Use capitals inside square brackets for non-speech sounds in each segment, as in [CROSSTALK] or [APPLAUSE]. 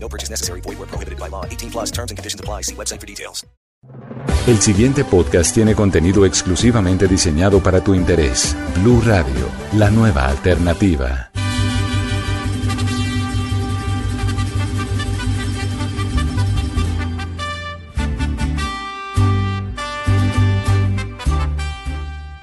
No purchase necessary. Void where prohibited by law. 18 plus terms and conditions apply. See website for details. El siguiente podcast tiene contenido exclusivamente diseñado para tu interés. Blue Radio, la nueva alternativa.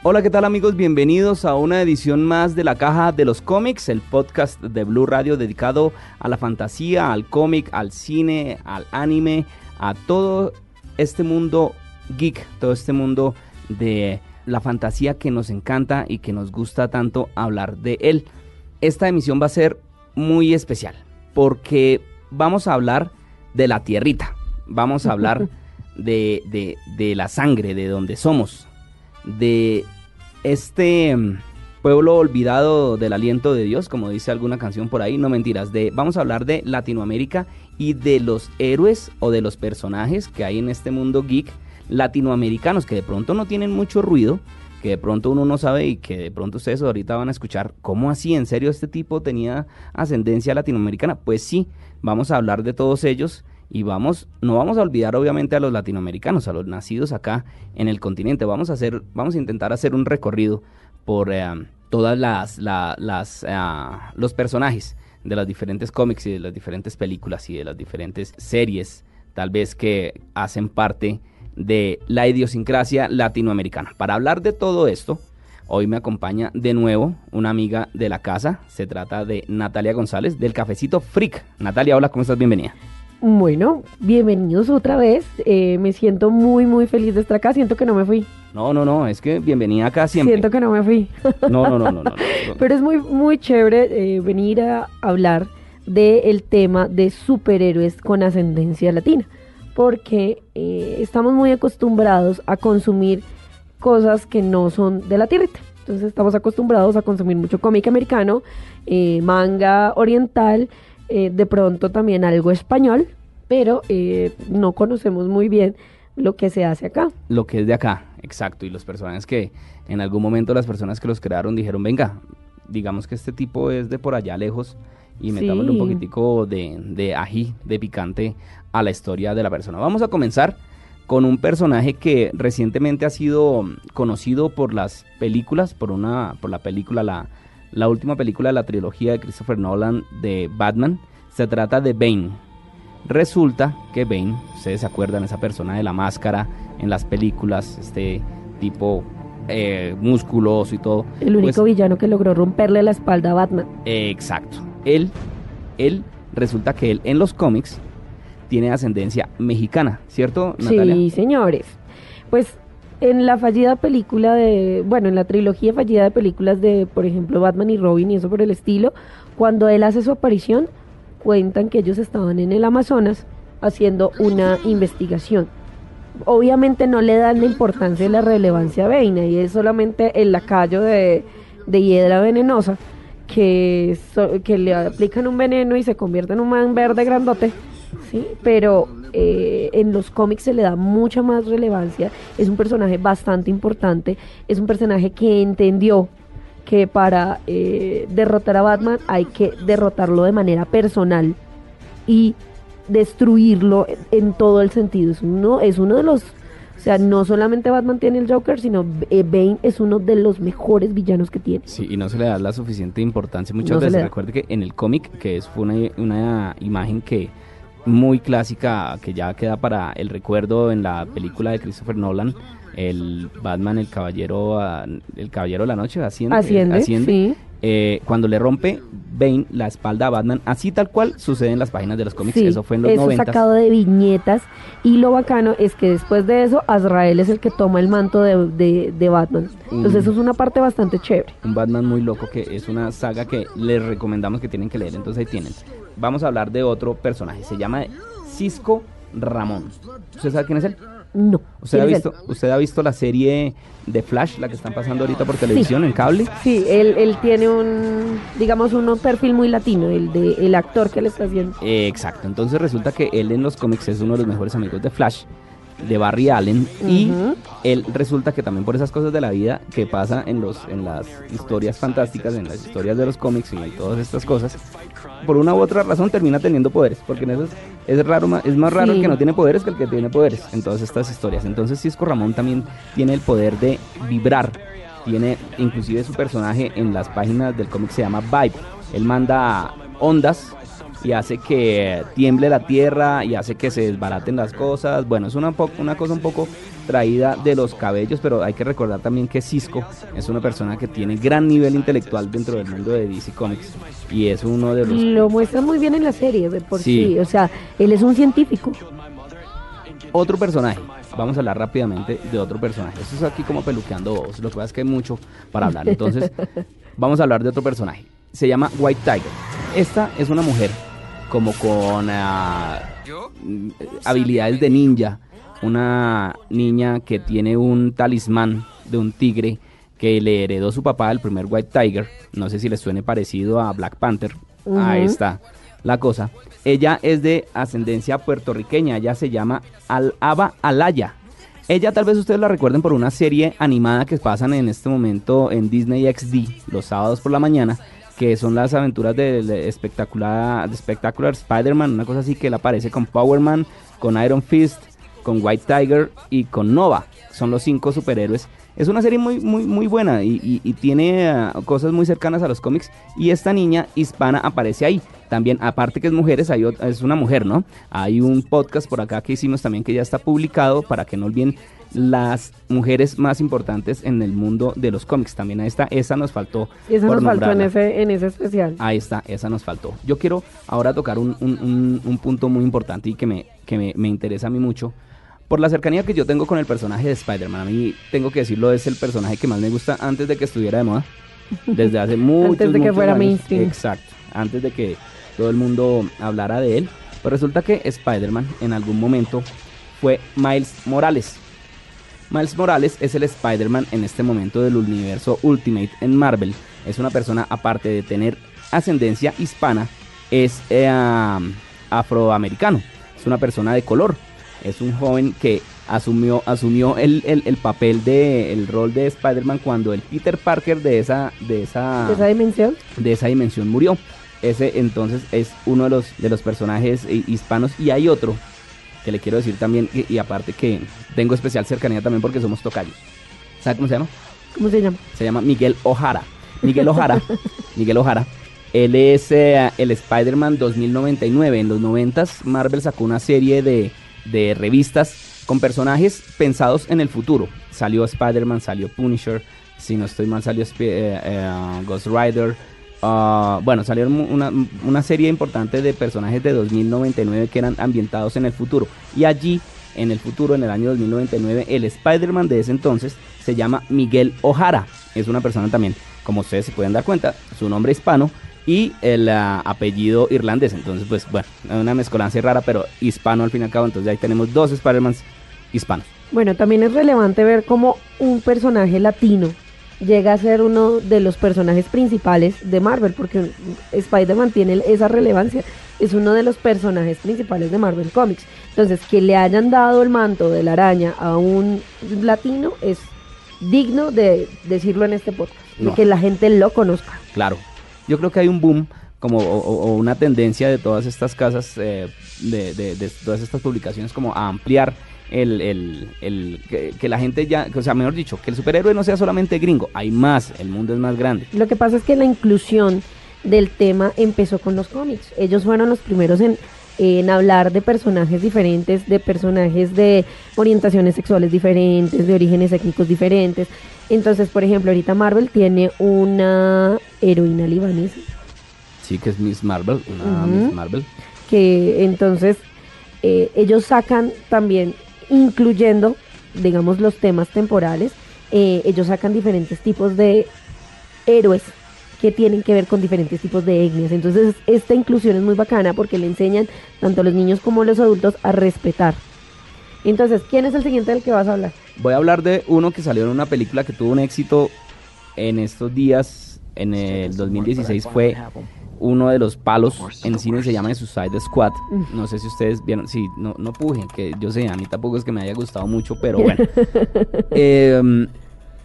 Hola, ¿qué tal amigos? Bienvenidos a una edición más de la Caja de los Cómics, el podcast de Blue Radio dedicado a la fantasía, al cómic, al cine, al anime, a todo este mundo geek, todo este mundo de la fantasía que nos encanta y que nos gusta tanto hablar de él. Esta emisión va a ser muy especial porque vamos a hablar de la tierrita, vamos a hablar [LAUGHS] de, de, de la sangre, de donde somos, de este mm, pueblo olvidado del aliento de Dios, como dice alguna canción por ahí, no mentiras, de vamos a hablar de Latinoamérica y de los héroes o de los personajes que hay en este mundo geek latinoamericanos que de pronto no tienen mucho ruido, que de pronto uno no sabe y que de pronto ustedes ahorita van a escuchar cómo así en serio este tipo tenía ascendencia latinoamericana. Pues sí, vamos a hablar de todos ellos y vamos, no vamos a olvidar obviamente a los latinoamericanos, a los nacidos acá en el continente. Vamos a hacer, vamos a intentar hacer un recorrido por eh, todas las, la- las eh, los personajes de los diferentes cómics y de las diferentes películas y de las diferentes series, tal vez que hacen parte de la idiosincrasia latinoamericana. Para hablar de todo esto, hoy me acompaña de nuevo una amiga de la casa. Se trata de Natalia González del Cafecito Freak. Natalia, hola, ¿cómo estás? Bienvenida. Bueno, bienvenidos otra vez. Eh, me siento muy, muy feliz de estar acá. Siento que no me fui. No, no, no, es que bienvenida acá siempre. Siento que no me fui. No, no, no, no, no. no. [LAUGHS] Pero es muy, muy chévere eh, venir a hablar del tema de superhéroes con ascendencia latina. Porque eh, estamos muy acostumbrados a consumir cosas que no son de la tierrita. Entonces estamos acostumbrados a consumir mucho cómic americano, eh, manga oriental, eh, de pronto también algo español, pero eh, no conocemos muy bien lo que se hace acá. Lo que es de acá, exacto. Y los personajes que en algún momento las personas que los crearon dijeron, venga, digamos que este tipo es de por allá lejos y metámosle un poquitico de, de ají, de picante a la historia de la persona. Vamos a comenzar con un personaje que recientemente ha sido conocido por las películas, por una, por la película, la, la última película de la trilogía de Christopher Nolan de Batman. Se trata de Bane. Resulta que Bane, ustedes se acuerdan, esa persona de la máscara en las películas, este tipo eh, musculoso y todo. El único Pues, villano que logró romperle la espalda a Batman. Exacto. Él, él, resulta que él en los cómics tiene ascendencia mexicana, ¿cierto, Natalia? Sí, señores. Pues en la fallida película de, bueno, en la trilogía fallida de películas de, por ejemplo, Batman y Robin y eso por el estilo, cuando él hace su aparición, cuentan que ellos estaban en el Amazonas haciendo una investigación. Obviamente no le dan la importancia y la relevancia a Bane, y es solamente el lacayo de, de hiedra venenosa que, so- que le aplican un veneno y se convierte en un man verde grandote, ¿sí? Pero eh, en los cómics se le da mucha más relevancia, es un personaje bastante importante, es un personaje que entendió que para eh, derrotar a Batman hay que derrotarlo de manera personal y destruirlo en, en todo el sentido. Es uno, es uno de los, o sea, no solamente Batman tiene el Joker, sino eh, Bane es uno de los mejores villanos que tiene. Sí, y no se le da la suficiente importancia muchas No veces. Recuerde que en el cómic, que es, fue una, una imagen que muy clásica, que ya queda para el recuerdo en la película de Christopher Nolan, el Batman, el caballero, ah, el caballero de la noche, asciende. Asciende, sí. Eh, cuando le rompe Bane la espalda a Batman, así tal cual sucede en las páginas de los cómics. Sí, eso fue en los eso 90. sacado de viñetas. Y lo bacano es que después de eso, Azrael es el que toma el manto de, de- de Batman. Entonces, Mm. eso es una parte bastante chévere. Un Batman muy loco que es una saga que les recomendamos que tienen que leer. Entonces ahí tienen. Vamos a hablar de otro personaje. Se llama Cisco Ramón. ¿Usted sabe quién es él? No. ¿Usted ha, ¿Quién es visto, ¿Usted ha visto la serie de Flash, la que están pasando ahorita por televisión en cable? Sí, él, él tiene un, digamos, un perfil muy latino, el de el actor que le está haciendo. Eh, exacto, entonces resulta que él en los cómics es uno de los mejores amigos de Flash, de Barry Allen, y él resulta que también por esas cosas de la vida que pasa en, los, en las historias fantásticas, en las historias de los cómics y en todas estas cosas, por una u otra razón termina teniendo poderes, porque en eso es, es raro, es más raro el que no tiene poderes que el que tiene poderes en todas estas historias. Entonces Cisco Ramón también tiene el poder de vibrar, tiene inclusive su personaje en las páginas del cómic se llama Vibe, él manda ondas y hace que tiemble la tierra y hace que se desbaraten las cosas. Bueno, es una, po- una cosa un poco traída de los cabellos, pero hay que recordar también que Cisco es una persona que tiene gran nivel intelectual dentro del mundo de DC Comics y es uno de los... Lo muestra muy bien en la serie, de por Sí. sí. O sea, él es un científico. Otro personaje, vamos a hablar rápidamente de otro personaje. Esto es aquí como peluqueando bobos, lo que pasa es que hay mucho para hablar. Entonces, [LAUGHS] vamos a hablar de otro personaje. Se llama White Tiger. Esta es una mujer como con mm, habilidades de ninja. Una niña que tiene un talismán de un tigre que le heredó su papá, el primer White Tiger. No sé si les suene parecido a Black Panther. Ahí Ujú. está la cosa. Ella es de ascendencia puertorriqueña. Ella se llama Al-Aba Alaya. Ella tal vez ustedes la recuerden por una serie animada que pasan en este momento en Disney XD los sábados por la mañana, que son las aventuras del espectacular, de Spectacular Spider-Man, una cosa así que él aparece con Power Man, con Iron Fist, con White Tiger y con Nova. Son los cinco superhéroes. Es una serie muy, muy, muy buena y, y- y tiene ah, cosas muy cercanas a los cómics. Y esta niña hispana aparece ahí. También, aparte que es mujeres, hay ot- es una mujer, ¿no? Hay un podcast por acá que hicimos también que ya está publicado para que no olviden las mujeres más importantes en el mundo de los cómics. También ahí está, esa nos faltó. Y por nos faltó en nombrarla. ese, en ese especial. Ahí está, esa nos faltó. Yo quiero ahora tocar un, un- un- un punto muy importante y que, me, que me, me interesa a mí mucho. Por la cercanía que yo tengo con el personaje de Spider-Man. A mí, tengo que decirlo, es el personaje que más me gusta antes de que estuviera de moda. Desde hace [LAUGHS] muchos, Antes de que fuera años. mainstream. Exacto. Antes de que todo el mundo hablara de él. Pues resulta que Spider-Man en algún momento fue Miles Morales. Miles Morales es el Spider-Man en este momento del universo Ultimate en Marvel. Es una persona, aparte de tener ascendencia hispana, es eh, afroamericano. Es una persona de color. Es un joven que asumió, asumió el, el- el papel de el rol de Spider-Man cuando el Peter Parker de esa, de esa, De esa dimensión. de esa dimensión murió. Ese entonces es uno de los, de los personajes hispanos. Y hay otro que le quiero decir también, y, y aparte que tengo especial cercanía también porque somos tocayos. ¿Sabe cómo se llama? ¿Cómo se llama? Se llama Miguel Ojara. Miguel Ojara. [LAUGHS] Miguel Ojara. Él es eh, el Spider-Man 2099. En los 90 Marvel sacó una serie de, de revistas con personajes pensados en el futuro. Salió Spider-Man, salió Punisher. Si no estoy mal, salió eh, eh, Ghost Rider. Ah, bueno, mu- una, una serie importante de personajes de 2099 que eran ambientados en el futuro. Y allí, en el futuro, en el año 2099, el Spider-Man de ese entonces se llama Miguel Ojara. Es una persona también, como ustedes se pueden dar cuenta, su nombre hispano y el ah, apellido irlandés. Entonces, pues bueno, una mezcolanza rara, pero hispano al fin y al cabo. Entonces ahí tenemos dos Spider-Mans hispanos. Bueno, también es relevante ver cómo un personaje latino llega a ser uno de los personajes principales de Marvel, porque Spider-Man tiene esa relevancia, es uno de los personajes principales de Marvel Comics. Entonces, que le hayan dado el manto de la araña a un latino es digno de decirlo en este podcast, No. que la gente lo conozca. Claro. Yo creo que hay un boom como o, o- una tendencia de todas estas casas, eh, de, de- de todas estas publicaciones como a ampliar el, el- el- que, que la gente ya, o sea, mejor dicho, que el superhéroe no sea solamente gringo, hay más, el mundo es más grande. Lo que pasa es que la inclusión del tema empezó con los cómics. Ellos fueron los primeros en, en hablar de personajes diferentes, de personajes de orientaciones sexuales diferentes, de orígenes étnicos diferentes. Entonces, por ejemplo, ahorita Marvel tiene una heroína libanesa Sí, que es Miss Marvel, una. Miss Marvel. que entonces eh, ellos sacan también, incluyendo, digamos, los temas temporales, eh, ellos sacan diferentes tipos de héroes que tienen que ver con diferentes tipos de etnias. Entonces, esta inclusión es muy bacana porque le enseñan tanto a los niños como a los adultos a respetar. Entonces, ¿quién es el siguiente del que vas a hablar? Voy a hablar de uno que salió en una película que tuvo un éxito en estos días, en el 2016, fue uno de los palos en cine, se llama Suicide Squad. No sé si ustedes vieron, sí, no, no pujen, que yo sé, a mí tampoco es que me haya gustado mucho, pero [LAUGHS] bueno. [LAUGHS] Eh,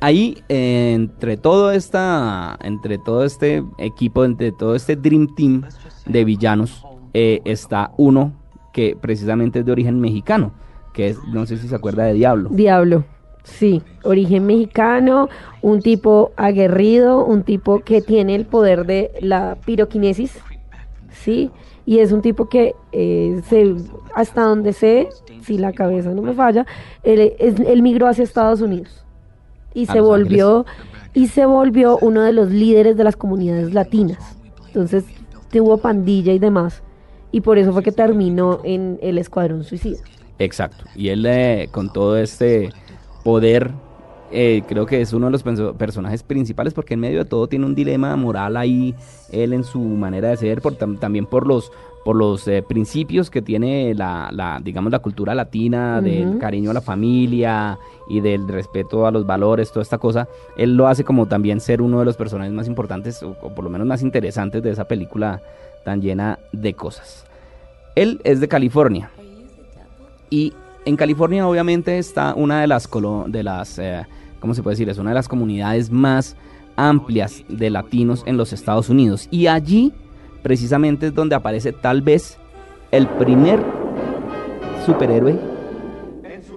ahí, entre todo esta, entre todo este equipo, entre todo este Dream Team de villanos, eh, está uno que precisamente es de origen mexicano, que es, no sé si se acuerda de Diablo. Diablo. Sí, origen mexicano, un tipo aguerrido, un tipo que tiene el poder de la piroquinesis, ¿sí? Y es un tipo que eh, se, hasta donde sé, si la cabeza no me falla, él, es- él migró hacia Estados Unidos y se volvió y se volvió uno de los líderes de las comunidades latinas. Entonces tuvo pandilla y demás y por eso fue que terminó en el Escuadrón Suicida. Exacto. Y él eh, con todo este poder, eh, creo que es uno de los personajes principales porque en medio de todo tiene un dilema moral ahí, él en su manera de ser, por, tam- también por los por los eh, principios que tiene la, la, digamos, la cultura latina, del cariño a la familia y del respeto a los valores, toda esta cosa, él lo hace como también ser uno de los personajes más importantes, o, o por lo menos más interesantes de esa película tan llena de cosas. Él es de California, y en California obviamente está una de las, colo- de las eh, ¿cómo se puede decir? Es una de las comunidades más amplias de latinos en los Estados Unidos. Y allí precisamente es donde aparece tal vez el primer superhéroe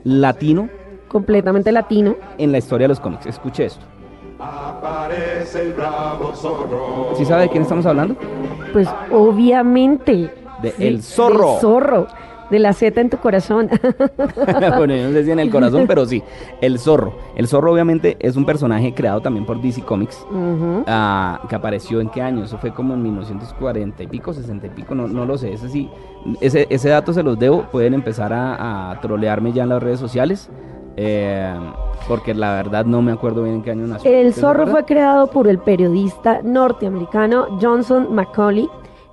latino Completamente latino. en la historia de los cómics. Escuche esto. ¿Sí sabe de quién estamos hablando? Pues obviamente. De El Zorro. del zorro. De la Z en tu corazón. [LAUGHS] bueno, yo no sé si en el corazón, pero sí. El zorro. El zorro obviamente es un personaje creado también por DC Comics. Ah, que apareció en qué año, eso fue como en 1940 y pico, 60 y pico, no, no lo sé, ese sí, ese, ese dato se los debo, pueden empezar a, a trolearme ya en las redes sociales, eh, porque la verdad no me acuerdo bien en qué año nació. El ¿Usted se zorro fue creado por el periodista norteamericano Johnson Macaulay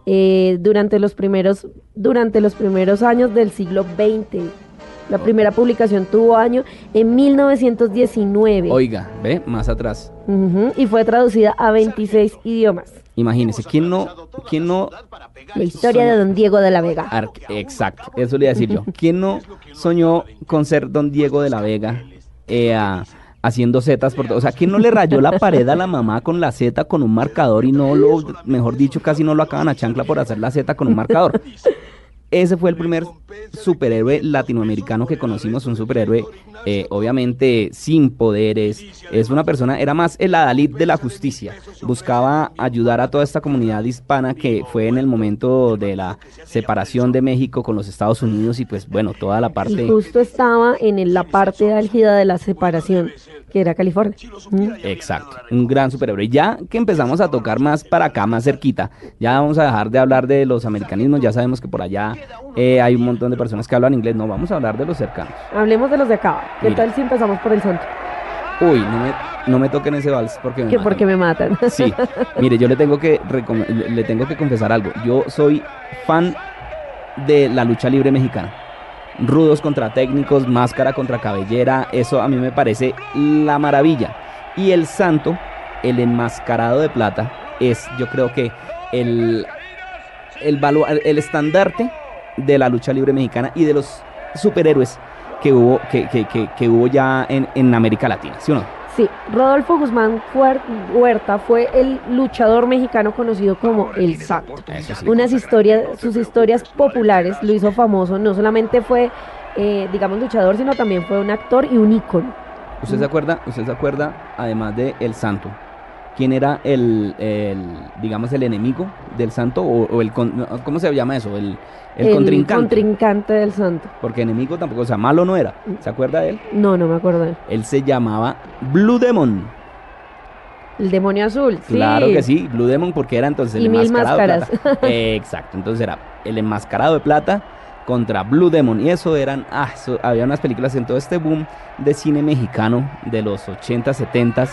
eh, durante los primeros durante los primeros años del siglo XX. La primera publicación tuvo año en 1919 Oiga, ve, más atrás, y fue traducida a 26 idiomas. imagínese, ¿quién no, quién no La historia de Don Diego de la Vega. Ar- Exacto, eso le iba a decir yo. [LAUGHS] ¿Quién no soñó con ser don Diego de la Vega eh, haciendo zetas por todo? O sea, ¿quién no le rayó la pared a la mamá con la zeta con un marcador y no lo, mejor dicho, casi no lo acaban a chancla por hacer la zeta con un marcador? Ese fue el primer superhéroe latinoamericano que conocimos, un superhéroe eh, obviamente sin poderes, es una persona, era más el adalid de la justicia, buscaba ayudar a toda esta comunidad hispana que fue en el momento de la separación de México con los Estados Unidos y pues bueno, toda la parte... Y justo estaba en la parte álgida de la separación, que era California. Mm. Exacto, un gran superhéroe. Ya que empezamos a tocar más para acá, más cerquita, ya vamos a dejar de hablar de los americanismos, ya sabemos que por allá eh, hay un montón de personas que hablan inglés, no, vamos a hablar de los cercanos. Hablemos de los de acá. ¿Qué Mira. tal si empezamos por el santo? Uy, no me, no me toquen ese vals porque me Que matan. porque me matan. [LAUGHS] Sí, mire, yo le tengo que le tengo que confesar algo. Yo soy fan de la lucha libre mexicana. Rudos contra técnicos, máscara contra cabellera, eso a mí me parece la maravilla. Y el santo, el enmascarado de plata, es yo creo que el, el, el estandarte de la lucha libre mexicana y de los superhéroes que hubo, que- que- que hubo ya en, en América Latina, ¿sí o no? Sí, Rodolfo Guzmán Huerta fue el luchador mexicano conocido como El Santo. Unas historias, sus historias populares lo hizo famoso. No solamente fue, eh, digamos, luchador, sino también fue un actor y un ícono. ¿Usted se acuerda, usted se acuerda, además de El Santo, quién era el, el, digamos, el enemigo del Santo o, o el, con- ¿cómo se llama eso? El, el, contrincante. contrincante del Santo. Porque enemigo tampoco, o sea, malo no era. ¿Se acuerda de él? No, no me acuerdo. Él se llamaba Blue Demon. El demonio azul. sí. Claro que sí, Blue Demon porque era entonces el Y mil enmascarado de máscaras. plata. Eh, [LAUGHS] exacto, entonces era el enmascarado de plata contra Blue Demon y eso eran, ah, eso- había unas películas en todo este boom de cine mexicano de los 80, 70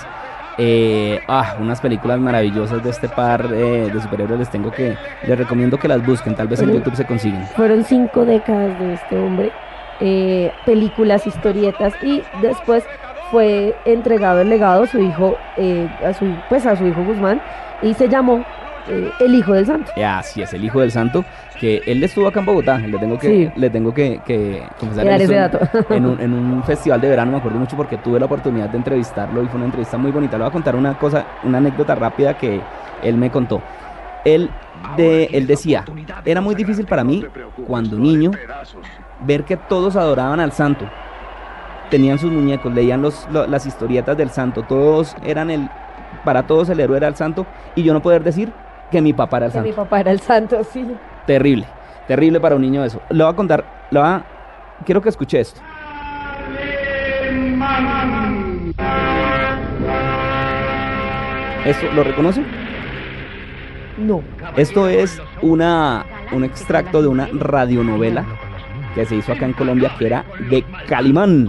eh, ah, unas películas maravillosas de este par eh, de superhéroes les tengo que, les recomiendo que las busquen, tal vez en. YouTube se consiguen. Fueron cinco décadas de este hombre eh, películas, historietas y después fue entregado el legado a su hijo, eh, a su, pues a su hijo Guzmán y se llamó eh, El Hijo del Santo. Eh, Así es, el hijo del santo, que él estuvo acá en Bogotá, le tengo que, Sí. le tengo que, que confesar Que dar esto ese en- dato. [LAUGHS] En, un, en un festival de verano, me acuerdo mucho porque tuve la oportunidad de entrevistarlo y fue una entrevista muy bonita. Le voy a contar una cosa, una anécdota rápida que él me contó. Él, de, él decía, era muy difícil para mí, cuando niño, ver que todos adoraban al santo. Tenían sus muñecos, leían los, lo- las historietas del santo, todos eran el, para todos el héroe era el santo, y yo no poder decir que mi papá era el Que mi santo. papá era el santo, sí. Terrible, terrible para un niño eso. Le voy a contar, le voy a- quiero que escuche esto. ¿Esto lo reconoce? No. Esto es una, un extracto de una radionovela que se hizo acá en Colombia que era de Calimán,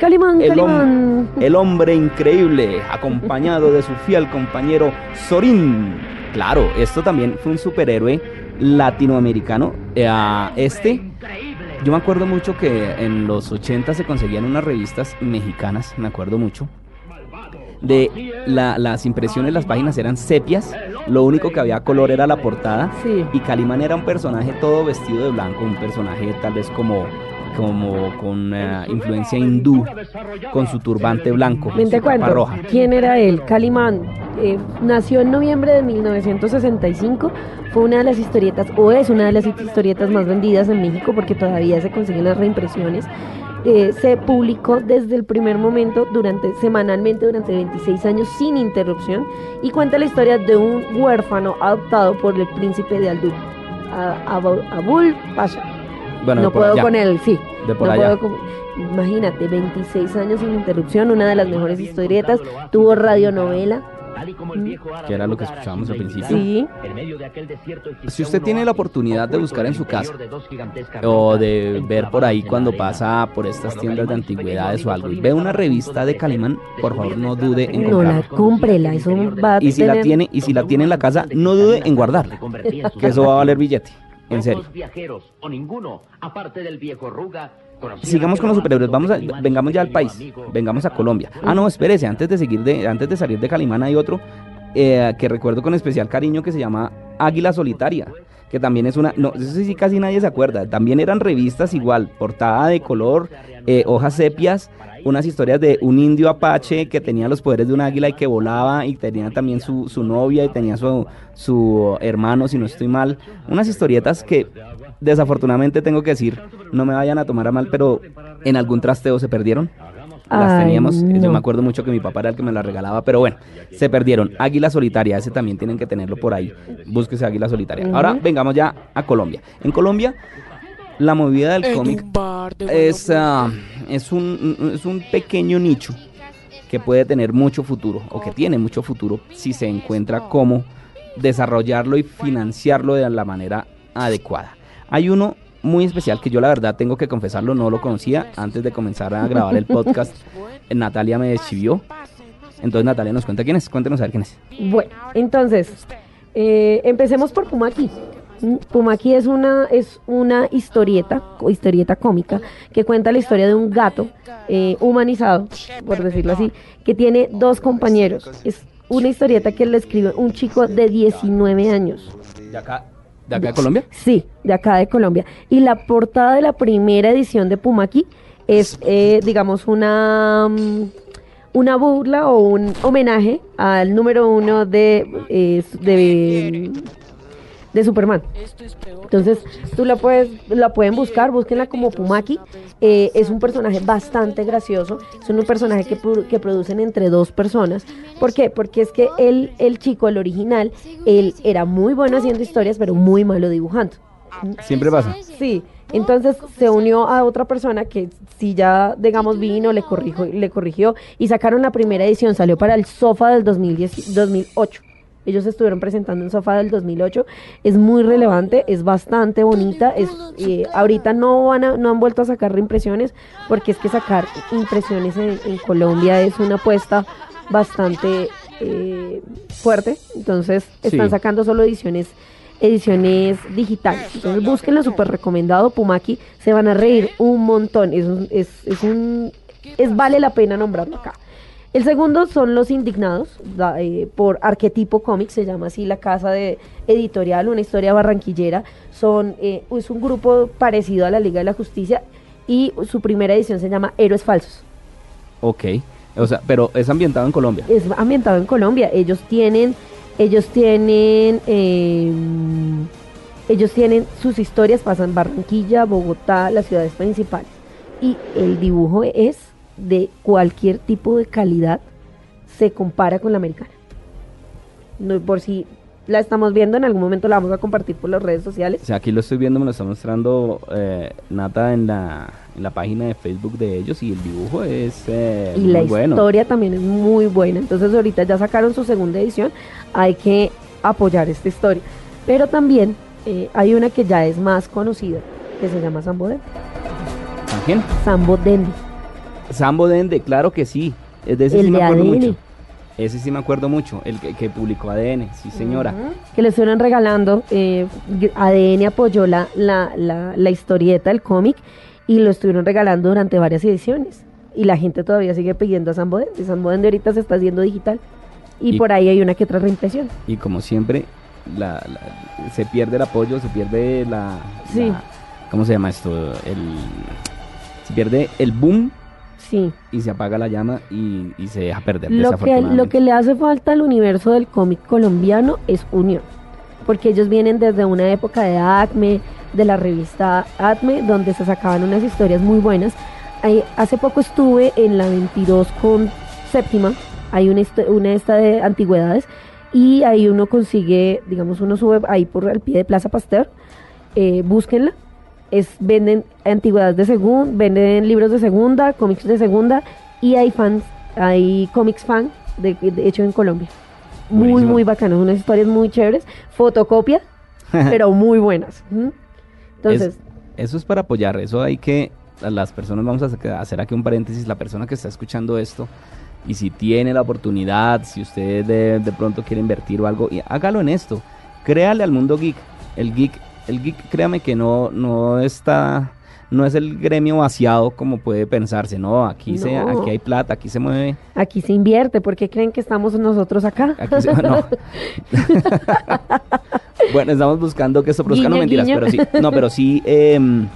Calimán, el, hom- el hombre increíble, acompañado de su fiel compañero Sorín. Claro, esto también fue un superhéroe latinoamericano. Eh, este, yo me acuerdo mucho que en los 80 se conseguían unas revistas mexicanas, me acuerdo mucho. De la- las impresiones, las páginas eran sepias, lo único que había color era la portada. Sí. Y Calimán era un personaje todo vestido de blanco, un personaje tal vez como, como con influencia hindú, con su turbante blanco, Ven, te cuento. roja. ¿Quién era él? Calimán. eh, nació en noviembre de 1965. Fue una de las historietas, o es una de las historietas más vendidas en México porque todavía se consiguen las reimpresiones. Eh, se publicó desde el primer momento, durante semanalmente durante 26 años sin interrupción y cuenta la historia de un huérfano adoptado por el príncipe de Aldú, Abul Pasha. Bueno, no puedo allá, con él, sí. De por No allá. puedo con- Imagínate, 26 años sin interrupción, una de las mejores historietas. Tuvo radionovela. Que era lo que escuchábamos al principio. Sí. Si usted tiene la oportunidad de buscar en su casa o de ver por ahí cuando pasa por estas tiendas de antigüedades o algo y ve una revista de Calimán, por favor no dude en No la comprarla. cómprela, eso va a Y si la tener- tiene y si la tiene en la casa, no dude en guardarla, que eso va a valer billete. En serio. viajeros o ninguno, aparte del viejo Ruga. Sigamos con los superhéroes, vamos a, vengamos ya al país, vengamos a Colombia. Ah, no, espérese, antes de seguir de, antes de salir de Calimán hay otro eh, que recuerdo con especial cariño que se llama Águila Solitaria, que también es una, no, eso sí casi nadie se acuerda, también eran revistas igual, portada de color, eh, hojas sepias, unas historias de un indio apache que tenía los poderes de un águila y que volaba y tenía también su, su novia y tenía su, su hermano, si no estoy mal, unas historietas que desafortunadamente tengo que decir, no me vayan a tomar a mal, pero en algún trasteo se perdieron. Las Ay, teníamos, yo no. me acuerdo mucho que mi papá era el que me las regalaba, pero bueno, se perdieron. Águila Solitaria, ese también tienen que tenerlo por ahí. Búsquese Águila Solitaria. Ahora vengamos ya a Colombia. En Colombia, la movida del cómic es, ah, es, un, es un pequeño nicho que puede tener mucho futuro, o que tiene mucho futuro, si se encuentra cómo desarrollarlo y financiarlo de la manera adecuada. Hay uno muy especial que yo la verdad tengo que confesarlo, no lo conocía antes de comenzar a grabar el podcast. [LAUGHS] Natalia me deschivió. Entonces Natalia nos cuenta quién es, cuéntenos a ver quién es. Bueno, entonces, eh, empecemos por Pumaki. Pumaki es una, es una historieta, historieta cómica, que cuenta la historia de un gato eh, humanizado, por decirlo así, que tiene dos compañeros. Es una historieta que le escribe un chico de 19 años. ¿De acá, de acá de Colombia? Sí, de acá de Colombia. Y la portada de la primera edición de Pumaki es, eh, digamos, una, mm, una burla o un homenaje al número uno de, de, de Superman. Entonces, tú la puedes, la pueden buscar, búsquenla como Pumaki. Eh, es un personaje bastante gracioso. Es un personaje que, que producen entre dos personas. ¿Por qué? Porque es que él, el chico, el original, él era muy bueno haciendo historias, pero muy malo dibujando. Siempre pasa. Sí, entonces se unió a otra persona que si ya, digamos, vino, le corrijo, le corrigió y sacaron la primera edición, salió para el Sofa del 2010, 2008. Ellos estuvieron presentando en Sofa del 2008. Es muy relevante, es bastante bonita. Es, eh, ahorita no, van a- no han vuelto a sacar reimpresiones porque es que sacar impresiones en, en Colombia es una apuesta bastante eh, fuerte. Entonces están Sí. sacando solo ediciones ediciones digitales. Entonces búsquenlo, súper recomendado, Pumaki, se van a reír un montón, es, un- es, es un, es vale la pena nombrarlo acá. El segundo son Los Indignados, da- eh, por Arquetipo Comics, se llama así la casa de editorial, una historia barranquillera. Son, eh, es un grupo parecido a la Liga de la Justicia y su primera edición se llama Héroes Falsos. Ok. O sea, pero es ambientado en Colombia. Es ambientado en Colombia. Ellos tienen, ellos tienen, eh, ellos tienen sus historias, pasan Barranquilla, Bogotá, las ciudades principales. Y el dibujo es de cualquier tipo de calidad, se compara con la americana. No, por si la estamos viendo, en algún momento la vamos a compartir por las redes sociales. O sea, aquí lo estoy viendo, me lo está mostrando eh, Nata en la, en la página de Facebook de ellos y el dibujo es eh, y la bueno. historia también es muy buena. Entonces ahorita ya sacaron su segunda edición, hay que apoyar esta historia. Pero también eh, hay una que ya es más conocida, que se llama Sambo Dendi. ¿También? Sambo Dendi. Sambo Dende, claro que sí. De ese El sí me acuerdo ADN. mucho. Ese sí me acuerdo mucho, el que, que publicó ADN, sí señora. Que le estuvieron regalando. eh, ADN apoyó la, la, la, la historieta, el cómic, y lo estuvieron regalando durante varias ediciones. Y la gente todavía sigue pidiendo a Sambo Dendi. Sambo Dendi ahorita se está haciendo digital. Y, Y- por ahí hay una que otra reimpresión. Y como siempre, la, la- se pierde el apoyo, se pierde la, Sí. la- ¿Cómo se llama esto? El, se pierde el boom Sí. y se apaga la llama y, y se deja perder. Lo que, lo que le hace falta al universo del cómic colombiano es unión, porque ellos vienen desde una época de Acme, de la revista Acme, donde se sacaban unas historias muy buenas. Ahí- hace poco estuve en la 22 con séptima, hay una, una esta de antigüedades, y ahí uno consigue, digamos, uno sube ahí por el pie de Plaza Pasteur, eh, búsquenla, es, venden antigüedades de segunda, venden libros de segunda, cómics de segunda y hay fans, hay cómics fan de, de hecho en Colombia. Muy, Buenísimo. muy bacanos, unas historias muy chéveres, fotocopia, [LAUGHS] pero muy buenas. Entonces, Es- eso es para apoyar, eso hay que, las personas, vamos a hacer aquí un paréntesis, la persona que está escuchando esto, y si tiene la oportunidad, si usted de, de pronto quiere invertir o algo, hágalo en esto, créale al mundo geek, el geek, el geek, créame que no, no está, no es el gremio vaciado como puede pensarse, no, aquí, Se, aquí hay plata, aquí se mueve, aquí se invierte, ¿por qué creen que estamos nosotros acá? aquí se, no. [LAUGHS] bueno, estamos buscando que esto produzca, no mentiras, guiño. pero sí, no, pero sí, em,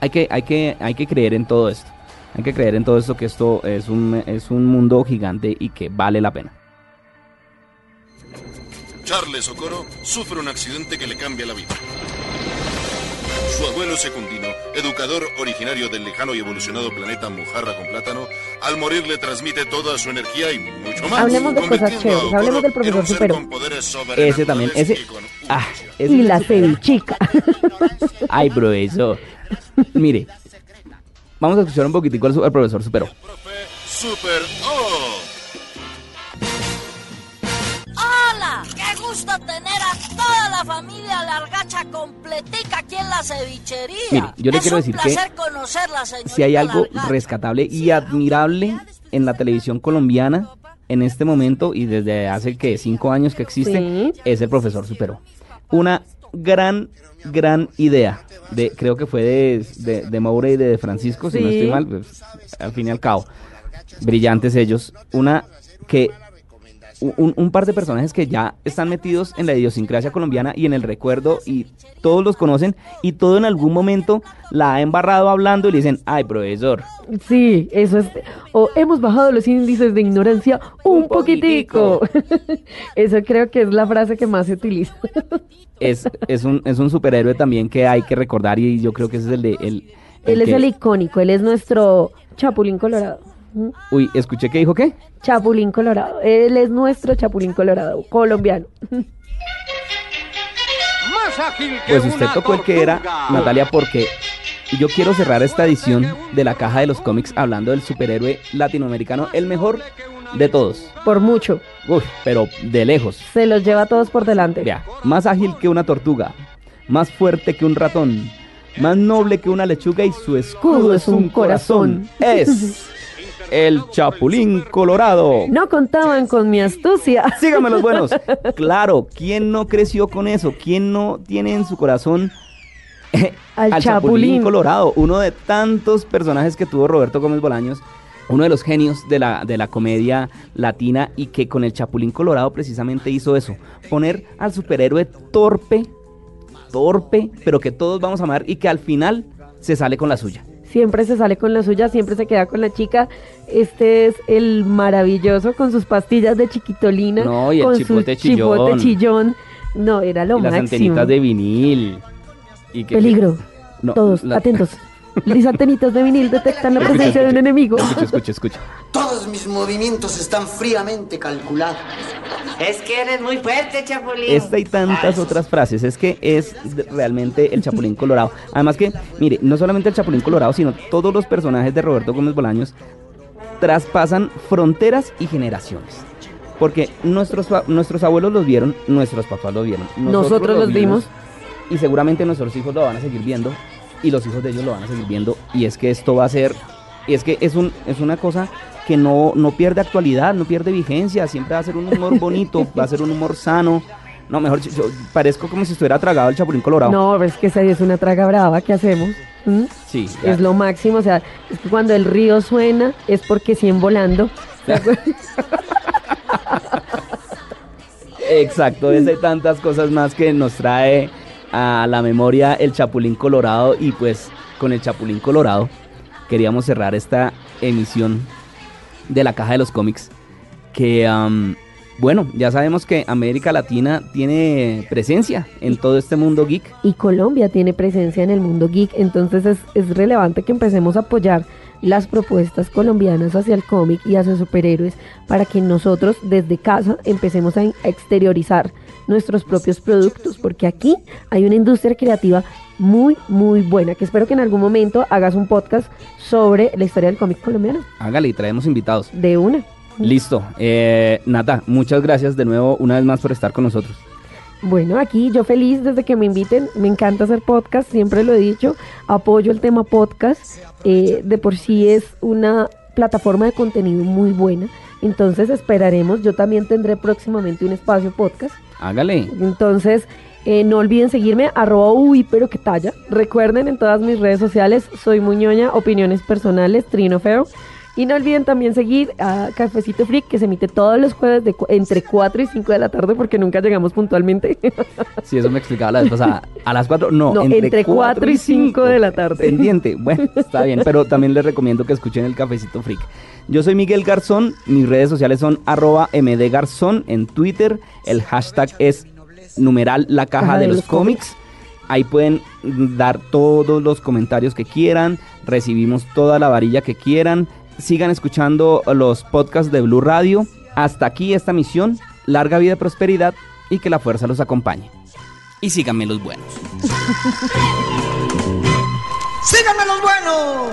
hay que, hay que, hay que creer en todo esto. Hay que creer en todo esto que esto es un, es un mundo gigante y que vale la pena. Charles Socorro sufre un accidente que le cambia la vida. Su abuelo secundino, educador originario del lejano y evolucionado planeta Mojarra con plátano, al morir le transmite toda su energía y mucho más. Hablemos de cosas chéveres, hablemos del profesor Supero. Ese también, ese, ah, ese y la cevichica. [LAUGHS] Ay, profesor. Mire, vamos a escuchar un poquitico al, profesor Supero. profe Super O. completica aquí en la cevichería! Mire, yo le es quiero un decir que placer conocerla, señorita Si hay algo rescatable y admirable en la televisión colombiana en este momento y desde hace que cinco años que existe, Sí. es el profesor Supero. Una gran, gran idea. De, creo que fue de, de, de Moura y de Francisco, si no estoy mal, pues, al fin y al cabo. Brillantes ellos. Una que un, un par de personajes que ya están metidos en la idiosincrasia colombiana y en el recuerdo y todos los conocen y todo en algún momento la ha embarrado hablando y le dicen, ay profesor, Sí, eso es. O hemos bajado los índices de ignorancia un, Un poquitico. [LAUGHS] eso creo que es la frase que más se utiliza. [LAUGHS] es, es, un, es un superhéroe también que hay que recordar y yo creo que ese es el de... El, él es el icónico, él es nuestro Chapulín Colorado. Uy, escuché que dijo qué? Chapulín Colorado. Él es nuestro Chapulín Colorado, colombiano. Pues usted tocó el que era, Natalia, porque yo quiero cerrar esta edición de la caja de los cómics hablando del superhéroe latinoamericano, el mejor de todos. Por mucho. Uf, pero de lejos. Se los lleva a todos por delante. Vea, más ágil que una tortuga, más fuerte que un ratón, más noble que una lechuga y su escudo es un corazón. Es [LAUGHS] el Chapulín Colorado. No contaban con mi astucia. [LAUGHS] Síganme los buenos. [LAUGHS] Claro, ¿quién no creció con eso? ¿Quién no tiene en su corazón [LAUGHS] Al al, Chapulín. Chapulín. Colorado? Uno de tantos personajes que tuvo Roberto Gómez Bolaños, uno de los genios de la, de la comedia latina y que con el Chapulín Colorado precisamente hizo eso, poner al superhéroe torpe, torpe, pero que todos vamos a amar y que al final se sale con la suya. Siempre se sale con la suya, siempre se queda con la chica. Este es el maravilloso con sus pastillas de chiquitolina. No, y el con chipote su chipote chillón. chillón. No, era lo y las máximo. antenitas de vinil. Y que- Peligro. No, Todos, la- atentos. [LAUGHS] Las antenitas de vinil detectan la Escucha, presencia de un escucha. enemigo. Escucha, escucha, escucha. Todos mis movimientos están fríamente calculados. Es que eres muy fuerte, Chapulín. Esta y tantas otras frases, es que es realmente el Chapulín Colorado. Además que, mire, no solamente el Chapulín Colorado, sino todos los personajes de Roberto Gómez Bolaños traspasan fronteras y generaciones. Porque nuestros, nuestros abuelos los vieron, nuestros papás los vieron. Nosotros los vimos. Y seguramente nuestros hijos lo van a seguir viendo. Y los hijos de ellos lo van a seguir viendo. Y es que esto va a ser. Y es que es, un, es una cosa que no, no pierde actualidad, no pierde vigencia. Siempre va a ser un humor bonito, [LAUGHS] va a ser un humor sano. No, mejor, yo, parezco como si estuviera tragado el chapulín colorado. No, pero es que esa es una traga brava. ¿Qué hacemos? ¿Mm? Sí, ya. Es lo máximo. O sea, es que cuando el río suena es porque siguen volando. [LAUGHS] Exacto, es de tantas cosas más que nos trae a la memoria el Chapulín Colorado y pues con el Chapulín Colorado queríamos cerrar esta emisión de la caja de los cómics que bueno, ya sabemos que América Latina tiene presencia en todo este mundo geek. y Colombia tiene presencia en el mundo geek, entonces es, es relevante que empecemos a apoyar las propuestas colombianas hacia el cómic y hacia superhéroes para que nosotros desde casa empecemos a exteriorizar nuestros propios productos, porque aquí hay una industria creativa muy, muy buena, que espero que en algún momento hagas un podcast sobre la historia del cómic colombiano, Hágale y traemos invitados. de una. Listo. Eh, Nata, muchas gracias de nuevo una vez más por estar con nosotros. Bueno, aquí yo feliz desde que me inviten, me encanta hacer podcast, siempre lo he dicho, apoyo el tema podcast, eh, de por sí es una plataforma de contenido muy buena, entonces esperaremos, yo también tendré próximamente un espacio podcast, Hágale. entonces eh, no olviden seguirme, arroba uy, pero que talla, recuerden en todas mis redes sociales, soy Muñoña, opiniones personales, Trino Feo, y no olviden también seguir a Cafecito Freak, que se emite todos los jueves de cu- entre 4 y 5 de la tarde, porque nunca llegamos puntualmente. [LAUGHS] Si eso me explicaba la vez pasada. A las 4, no, No, entre 4 y 5 de la tarde. Pendiente. Bueno, está bien, [LAUGHS] pero también les recomiendo que escuchen el Cafecito Freak. Yo soy Miguel Garzón, mis redes sociales son arroba mdgarzón en Twitter, el hashtag es numeral la caja, de, los, cómics. Ahí pueden dar todos los comentarios que quieran, recibimos toda la varilla que quieran. Sigan escuchando los podcasts de Blue Radio. Hasta aquí esta misión. Larga vida y prosperidad y que la fuerza los acompañe. Y síganme los buenos. [LAUGHS] ¡Síganme los buenos!